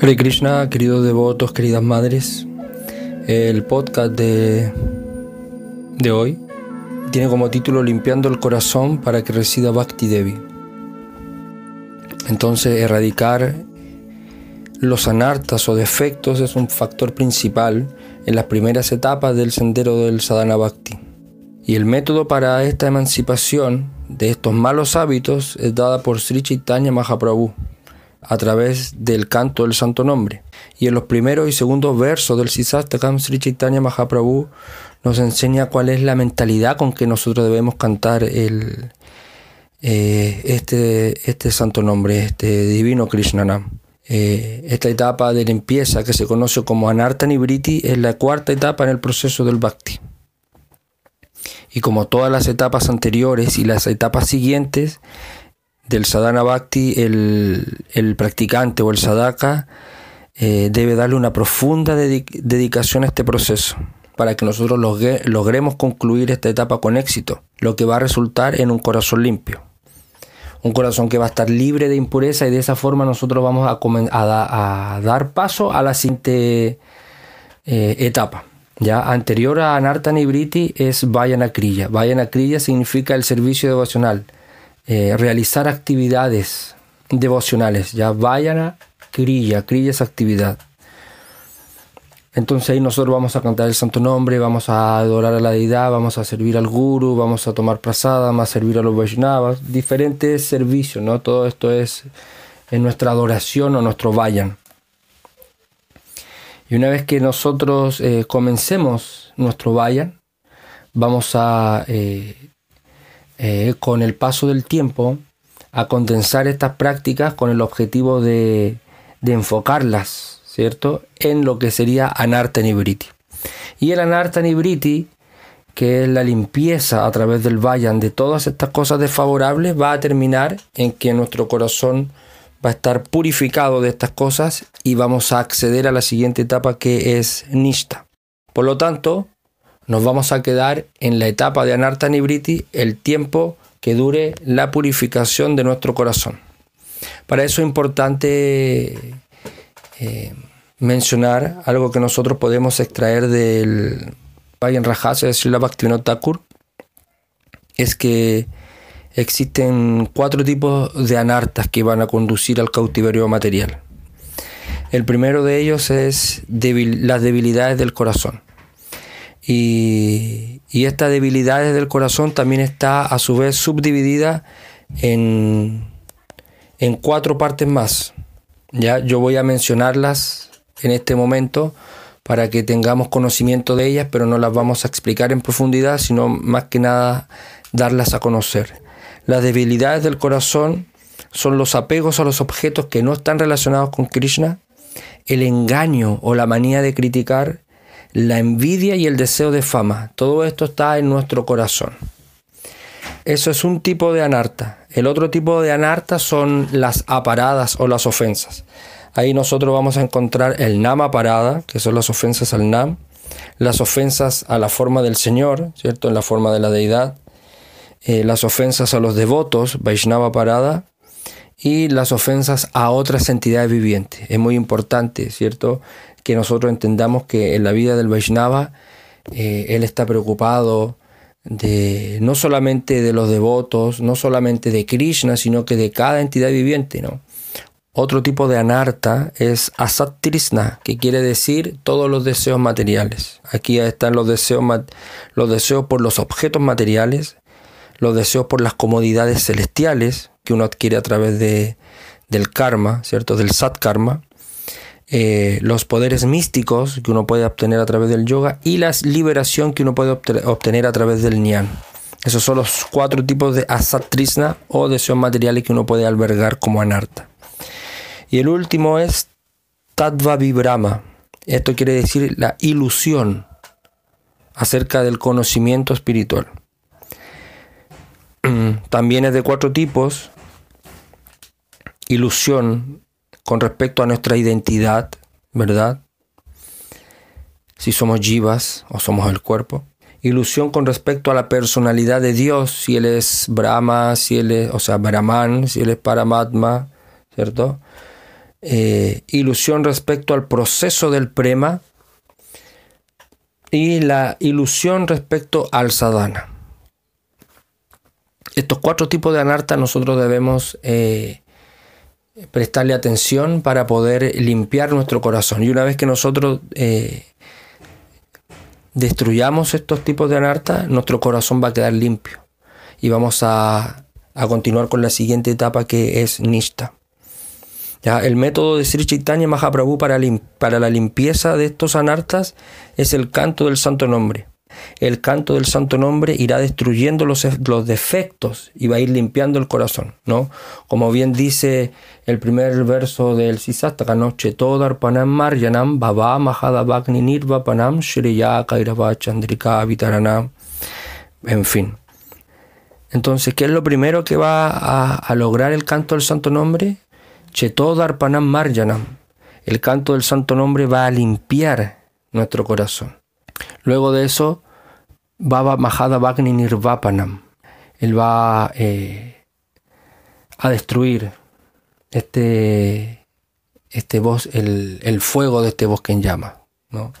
Hare Krishna, queridos devotos, queridas madres, el podcast de, de hoy tiene como título Limpiando el corazón para que resida Bhakti Devi. Entonces, erradicar los anartas o defectos es un factor principal en las primeras etapas del sendero del sadhana bhakti. Y el método para esta emancipación de estos malos hábitos es dada por Sri Chaitanya Mahaprabhu a través del canto del santo nombre. Y en los primeros y segundos versos del Sisastakam Sri Chaitanya Mahaprabhu nos enseña cuál es la mentalidad con que nosotros debemos cantar el, eh, este, este santo nombre, este divino Krishnanam. Eh, esta etapa de limpieza que se conoce como Anartanibriti es la cuarta etapa en el proceso del Bhakti. Y como todas las etapas anteriores y las etapas siguientes, del sadhana bhakti, el, practicante o el sadhaka eh, debe darle una profunda dedicación a este proceso para que nosotros logremos concluir esta etapa con éxito, lo que va a resultar en un corazón limpio. Un corazón que va a estar libre de impureza y de esa forma nosotros vamos a, dar paso a la siguiente eh, etapa. Ya anterior a Anartha Nibriti es Vayana Kriya. Vayana Kriya significa el servicio devocional eh, realizar actividades devocionales. Ya vayan a Kriya, Kriya es actividad. Entonces ahí nosotros vamos a cantar el santo nombre, vamos a adorar a la deidad, vamos a servir al guru, vamos a tomar prasada, vamos a servir a los Vaishnavas, diferentes servicios, ¿no? Todo esto es en nuestra adoración o nuestro vayan. Y una vez que nosotros eh, comencemos nuestro vayan, vamos a eh, eh, con el paso del tiempo a condensar estas prácticas con el objetivo de, enfocarlas, ¿cierto?, en lo que sería Anarta Nibriti. Y el Anarta Nibriti, que es la limpieza a través del Vayan de todas estas cosas desfavorables, va a terminar en que nuestro corazón va a estar purificado de estas cosas y vamos a acceder a la siguiente etapa que es Nishta. Por lo tanto, nos vamos a quedar en la etapa de Anarta Nibriti el tiempo que dure la purificación de nuestro corazón. Para eso es importante eh, mencionar algo que nosotros podemos extraer del Vayan Rajasa de Srila Bhaktivinoda Thakur, es que existen cuatro tipos de anartas que van a conducir al cautiverio material. El primero de ellos es las debilidades del corazón. Y, esta debilidad del corazón también está a su vez subdividida en, en cuatro partes más. Ya yo voy a mencionarlas en este momento para que tengamos conocimiento de ellas, pero no las vamos a explicar en profundidad, sino más que nada darlas a conocer. Las debilidades del corazón son los apegos a los objetos que no están relacionados con Krishna, el engaño o la manía de criticar la envidia y el deseo de fama. Todo esto está en nuestro corazón. Eso es un tipo de anarta. El otro tipo de anarta son las aparadas o las ofensas. Ahí nosotros vamos a encontrar el nama parada, que son las ofensas al nam, las ofensas a la forma del Señor, ¿cierto? En la forma de la deidad, eh, las ofensas a los devotos, Vaishnava parada, y las ofensas a otras entidades vivientes. Es muy importante, ¿cierto? Que nosotros entendamos que en la vida del Vaishnava eh, él está preocupado de no solamente de los devotos, no solamente de Krishna, sino que de cada entidad viviente, ¿no? Otro tipo de anarta es asatrisna, que quiere decir todos los deseos materiales. Aquí están los deseos, los deseos por los objetos materiales, los deseos por las comodidades celestiales que uno adquiere a través de, del karma, ¿cierto? Del sat karma. Eh, los poderes místicos que uno puede obtener a través del yoga y la liberación que uno puede obtener a través del nyan. Esos son los cuatro tipos de asatrisna o deseos materiales que uno puede albergar como anarta. Y el último es tattva vibrama. Esto quiere decir la ilusión acerca del conocimiento espiritual. También es de cuatro tipos. Ilusión con respecto a nuestra identidad, ¿verdad? Si somos jivas o somos el cuerpo. Ilusión con respecto a la personalidad de Dios, si Él es Brahma, si Él es, o sea, Brahman, si Él es Paramatma, ¿cierto? eh, ilusión respecto al proceso del prema y la ilusión respecto al sadhana. Estos cuatro tipos de anarta nosotros debemos eh, prestarle atención para poder limpiar nuestro corazón. Y una vez que nosotros eh, destruyamos estos tipos de anarta, nuestro corazón va a quedar limpio. Y vamos a, continuar con la siguiente etapa que es Nishta. ¿Ya? El método de Sri Chaitanya Mahaprabhu para, para la limpieza de estos anartas es el canto del santo nombre el canto del santo nombre irá destruyendo los, los defectos y va a ir limpiando el corazón, ¿no? Como bien dice el primer verso del Sisastaka, ¿no? Chetodarpanam Maryanam Baba Kairava Chandrika Vitaranam. En fin. Entonces, ¿qué es lo primero que va a, lograr el canto del santo nombre? Chetodarpanam Maryanam. El canto del santo nombre va a limpiar nuestro corazón. Luego de eso, Baba Mahada Bagni Nirvapanam. Él va eh, a destruir este, este el, fuego de este bosque en llama. ¿no?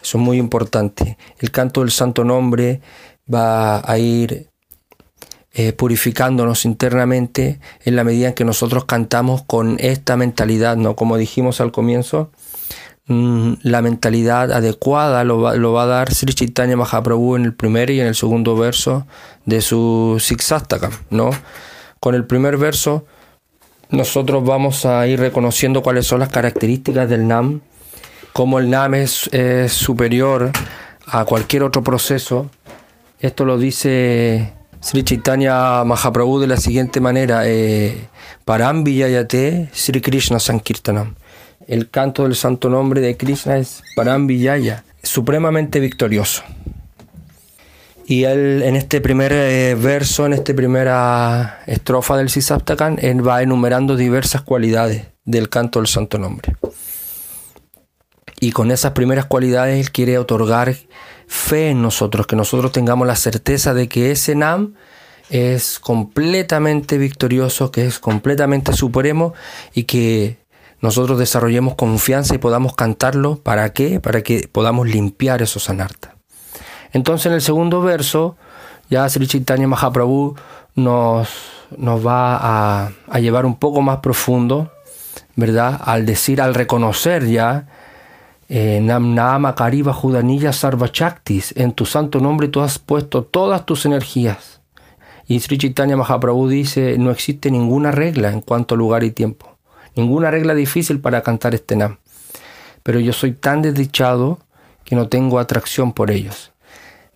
Eso es muy importante. El canto del santo nombre va a ir eh, purificándonos internamente en la medida en que nosotros cantamos con esta mentalidad, ¿no? Como dijimos al comienzo, Mm, la mentalidad adecuada lo va, a dar Sri Chaitanya Mahaprabhu en el primer y en el segundo verso de su Siksastakam, ¿no? Con el primer verso nosotros vamos a ir reconociendo cuáles son las características del Nam, cómo el Nam es, superior a cualquier otro proceso. Esto lo dice Sri Chaitanya Mahaprabhu de la siguiente manera, eh, Sri Krishna Sankirtanam el canto del santo nombre de Krishna es Parambiyaya, supremamente victorioso. Y él en este primer eh, verso, en esta primera estrofa del Sisaptakan, él va enumerando diversas cualidades del canto del santo nombre. Y con esas primeras cualidades él quiere otorgar fe en nosotros, que nosotros tengamos la certeza de que ese Nam es completamente victorioso, que es completamente supremo y que nosotros desarrollemos confianza y podamos cantarlo. ¿Para qué? Para que podamos limpiar esos anartas. Entonces en el segundo verso, ya Sri Chaitanya Mahaprabhu nos, nos va a, llevar un poco más profundo, ¿verdad? Al decir, al reconocer ya, eh, Nam Nama Kariva Judanilla Sarvachaktis, en tu santo nombre tú has puesto todas tus energías. Y Sri Chaitanya Mahaprabhu dice, no existe ninguna regla en cuanto a lugar y tiempo. Ninguna regla difícil para cantar este nam. Pero yo soy tan desdichado que no tengo atracción por ellos.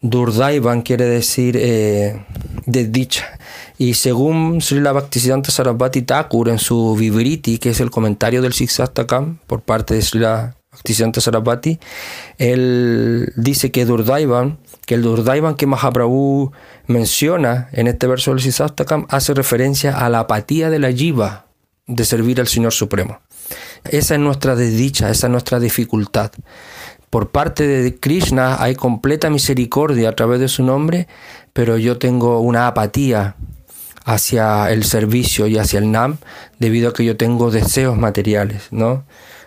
Durdaivan quiere decir eh, desdicha. Y según Srila Bhaktisiddhanta Sarasvati Thakur en su Vivriti, que es el comentario del Siksastakam por parte de Srila Bhaktisiddhanta Sarasvati, él dice que Durdaivan, que el Durdaivan que Mahaprabhu menciona en este verso del Siksastakam hace referencia a la apatía de la jiva, de servir al Señor Supremo. Esa es nuestra desdicha, esa es nuestra dificultad. Por parte de Krishna hay completa misericordia a través de su nombre, pero yo tengo una apatía hacia el servicio y hacia el Nam debido a que yo tengo deseos materiales, ¿no?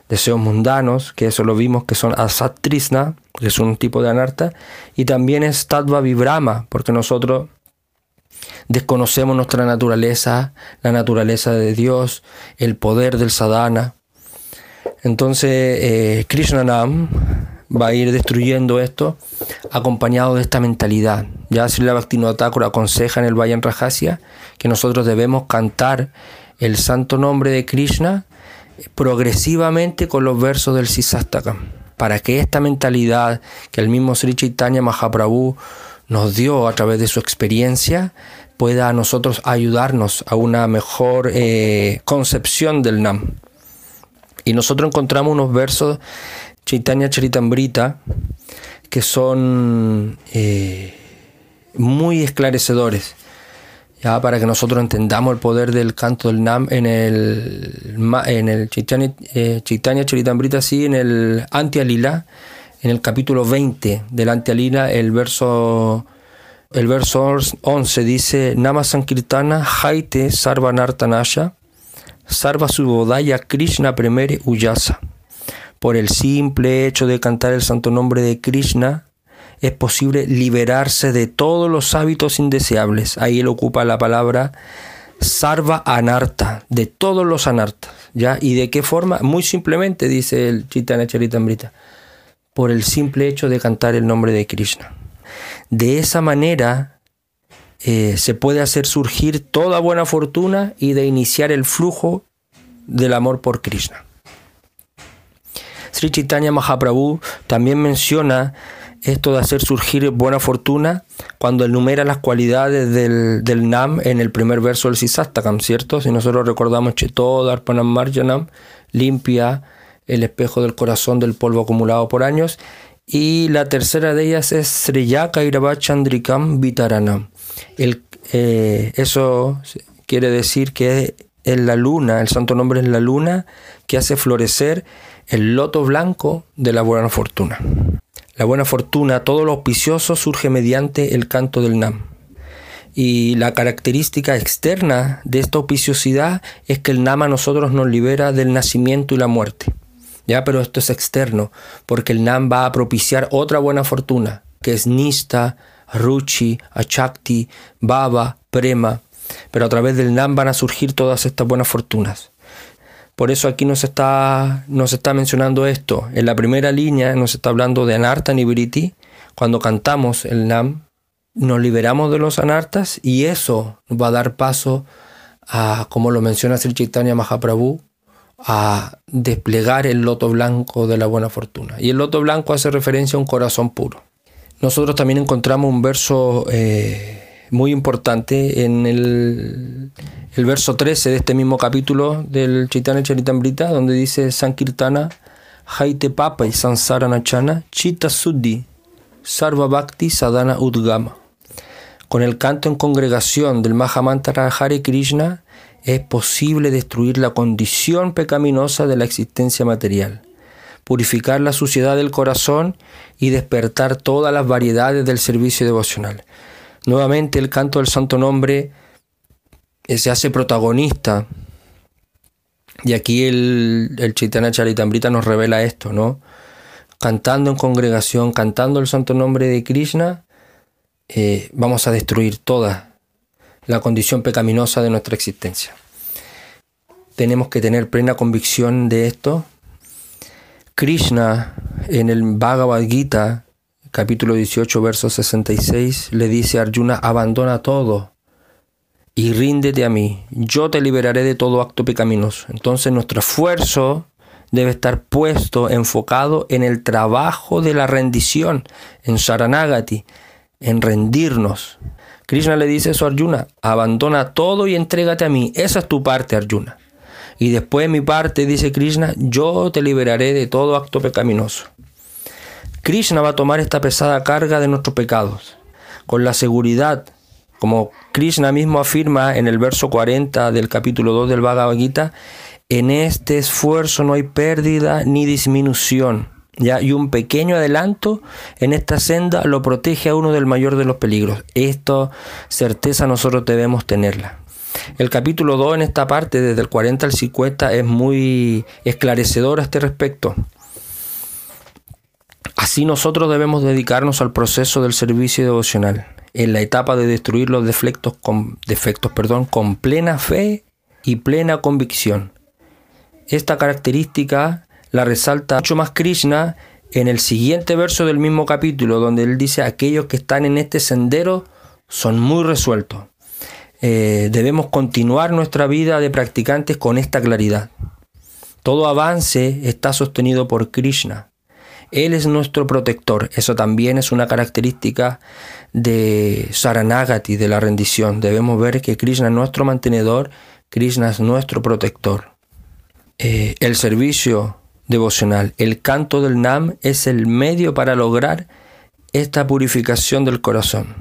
Deseos mundanos, que eso lo vimos que son asat que es un tipo de anarta, y también es tattva vibrama, porque nosotros desconocemos nuestra naturaleza, la naturaleza de Dios, el poder del sadhana. Entonces, eh, Krishnanam va a ir destruyendo esto acompañado de esta mentalidad. Ya Srila Bhaktivinoda aconseja en el Vayan Rajasya que nosotros debemos cantar el santo nombre de Krishna progresivamente con los versos del Sisastakam, para que esta mentalidad que el mismo Sri Chaitanya Mahaprabhu nos dio a través de su experiencia pueda a nosotros ayudarnos a una mejor eh, concepción del Nam. Y nosotros encontramos unos versos Chaitanya Charitambrita que son eh, muy esclarecedores. Ya, para que nosotros entendamos el poder del canto del Nam en el, en el Chaitanya, eh, Chaitanya sí, en el Antialila, en el capítulo 20 del Antialila, el verso el verso 11 dice, Nama Sankirtana Haite Sarvanartanasha Sarva Subodaya Krishna Premere Uyasa. Por el simple hecho de cantar el santo nombre de Krishna, es posible liberarse de todos los hábitos indeseables. Ahí él ocupa la palabra sarva anarta, de todos los anartas. ¿ya? ¿Y de qué forma? Muy simplemente, dice el Chaitanya Charitamrita, por el simple hecho de cantar el nombre de Krishna. De esa manera eh, se puede hacer surgir toda buena fortuna y de iniciar el flujo del amor por Krishna. Sri Chaitanya Mahaprabhu también menciona esto de hacer surgir buena fortuna cuando enumera las cualidades del, Nam en el primer verso del Sisastakam, ¿cierto? Si nosotros recordamos Cheto, Darpanam Marjanam, limpia el espejo del corazón del polvo acumulado por años. Y la tercera de ellas es Sriyaka Chandrikam Vitaranam. El, eh, eso quiere decir que es la luna, el santo nombre es la luna que hace florecer el loto blanco de la buena fortuna. La buena fortuna, todo lo auspicioso surge mediante el canto del Nam. Y la característica externa de esta auspiciosidad es que el Nam a nosotros nos libera del nacimiento y la muerte. Ya, pero esto es externo, porque el Nam va a propiciar otra buena fortuna, que es Nista, Ruchi, Achakti, Baba, Prema. Pero a través del Nam van a surgir todas estas buenas fortunas. Por eso aquí nos está, nos está mencionando esto. En la primera línea nos está hablando de Anarta Nibriti. Cuando cantamos el Nam, nos liberamos de los anartas y eso va a dar paso a, como lo menciona Sri Chaitanya Mahaprabhu, a desplegar el loto blanco de la buena fortuna. Y el loto blanco hace referencia a un corazón puro. Nosotros también encontramos un verso eh, muy importante en el, verso 13 de este mismo capítulo del Chaitanya Charitamrita, donde dice Sankirtana, Haite Papa y Sansara Nachana, Chita Suddhi, Sarva Bhakti Sadhana Udgama. Con el canto en congregación del Mahamantra Hare Krishna es posible destruir la condición pecaminosa de la existencia material, purificar la suciedad del corazón y despertar todas las variedades del servicio devocional. Nuevamente el canto del santo nombre eh, se hace protagonista. Y aquí el, el Chaitanya Charitamrita nos revela esto, ¿no? Cantando en congregación, cantando el santo nombre de Krishna, eh, vamos a destruir toda la condición pecaminosa de nuestra existencia. Tenemos que tener plena convicción de esto. Krishna en el Bhagavad Gita capítulo 18, verso 66, le dice a Arjuna, abandona todo y ríndete a mí, yo te liberaré de todo acto pecaminoso. Entonces nuestro esfuerzo debe estar puesto, enfocado en el trabajo de la rendición, en Saranagati, en rendirnos. Krishna le dice eso a Arjuna, abandona todo y entrégate a mí. Esa es tu parte, Arjuna. Y después mi parte, dice Krishna, yo te liberaré de todo acto pecaminoso. Krishna va a tomar esta pesada carga de nuestros pecados, con la seguridad, como Krishna mismo afirma en el verso 40 del capítulo 2 del Bhagavad Gita, en este esfuerzo no hay pérdida ni disminución. ¿Ya? Y un pequeño adelanto en esta senda lo protege a uno del mayor de los peligros. Esta certeza nosotros debemos tenerla. El capítulo 2 en esta parte, desde el 40 al 50, es muy esclarecedor a este respecto. Así nosotros debemos dedicarnos al proceso del servicio devocional, en la etapa de destruir los defectos con, con plena fe y plena convicción. Esta característica la resalta mucho más Krishna en el siguiente verso del mismo capítulo, donde él dice, aquellos que están en este sendero son muy resueltos. Eh, debemos continuar nuestra vida de practicantes con esta claridad. Todo avance está sostenido por Krishna. Él es nuestro protector. Eso también es una característica de Saranagati, de la rendición. Debemos ver que Krishna es nuestro mantenedor, Krishna es nuestro protector. Eh, el servicio devocional, el canto del Nam es el medio para lograr esta purificación del corazón.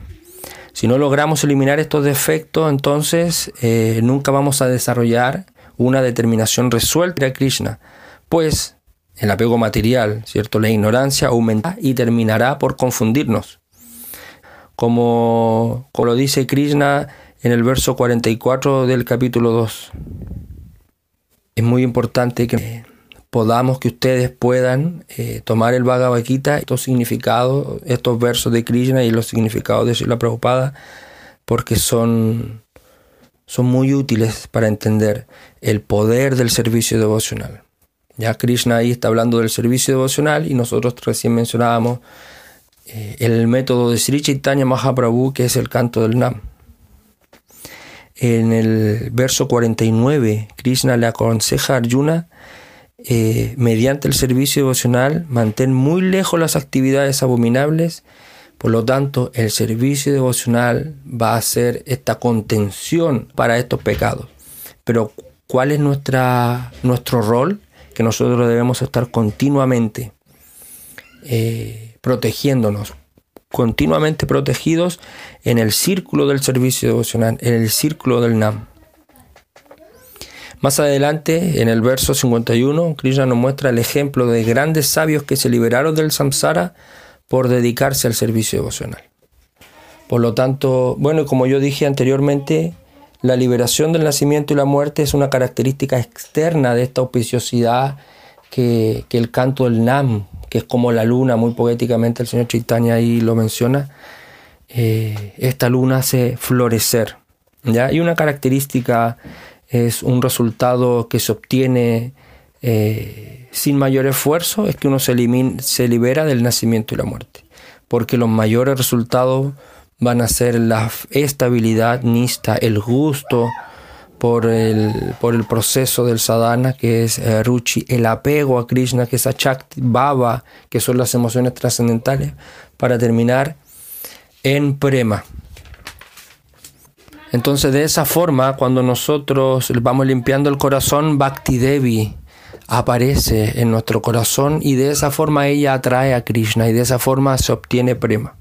Si no logramos eliminar estos defectos, entonces eh, nunca vamos a desarrollar una determinación resuelta a Krishna, pues el apego material, ¿cierto? La ignorancia aumentará y terminará por confundirnos. Como, lo dice Krishna en el verso 44 del capítulo 2. es muy importante que podamos, que ustedes puedan eh, tomar el Bhagavad Gita, estos significados, estos versos de Krishna y los significados de Srila Prabhupada, porque son, son muy útiles para entender el poder del servicio devocional. Ya Krishna ahí está hablando del servicio devocional y nosotros recién mencionábamos eh, el método de Sri Chaitanya Mahaprabhu, que es el canto del Nam. En el verso 49, Krishna le aconseja a Arjuna, eh, mediante el servicio devocional, mantén muy lejos las actividades abominables, por lo tanto, el servicio devocional va a ser esta contención para estos pecados. Pero, ¿cuál es nuestra, nuestro rol? Que nosotros debemos estar continuamente eh, protegiéndonos, continuamente protegidos en el círculo del servicio devocional, en el círculo del NAM. Más adelante, en el verso 51, Krishna nos muestra el ejemplo de grandes sabios que se liberaron del samsara por dedicarse al servicio devocional. Por lo tanto, bueno, como yo dije anteriormente, la liberación del nacimiento y la muerte es una característica externa de esta auspiciosidad que, que el canto del Nam que es como la luna, muy poéticamente el señor Chaitanya ahí lo menciona, eh, esta luna hace florecer. ¿ya? Y una característica es un resultado que se obtiene eh, sin mayor esfuerzo, es que uno se, se libera del nacimiento y la muerte. Porque los mayores resultados van a ser la estabilidad, nista, el gusto, por el, por el proceso del sadhana, que es eh, ruchi, el apego a Krishna, que es achakti, baba, que son las emociones trascendentales, para terminar en prema. Entonces, de esa forma, cuando nosotros vamos limpiando el corazón, Bhakti Devi aparece en nuestro corazón y de esa forma ella atrae a Krishna y de esa forma se obtiene prema.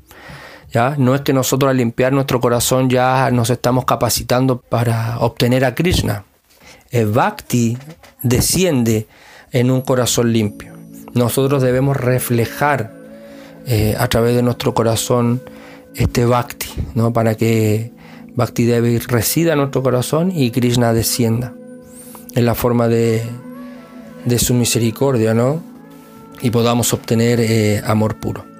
No es que nosotros al limpiar nuestro corazón ya nos estamos capacitando para obtener a Krishna. El Bhakti desciende en un corazón limpio. Nosotros debemos reflejar eh, a través de nuestro corazón este Bhakti, ¿no? Para que Bhakti Devi resida en nuestro corazón y Krishna descienda en la forma de, su misericordia, ¿no? Y podamos obtener eh, amor puro.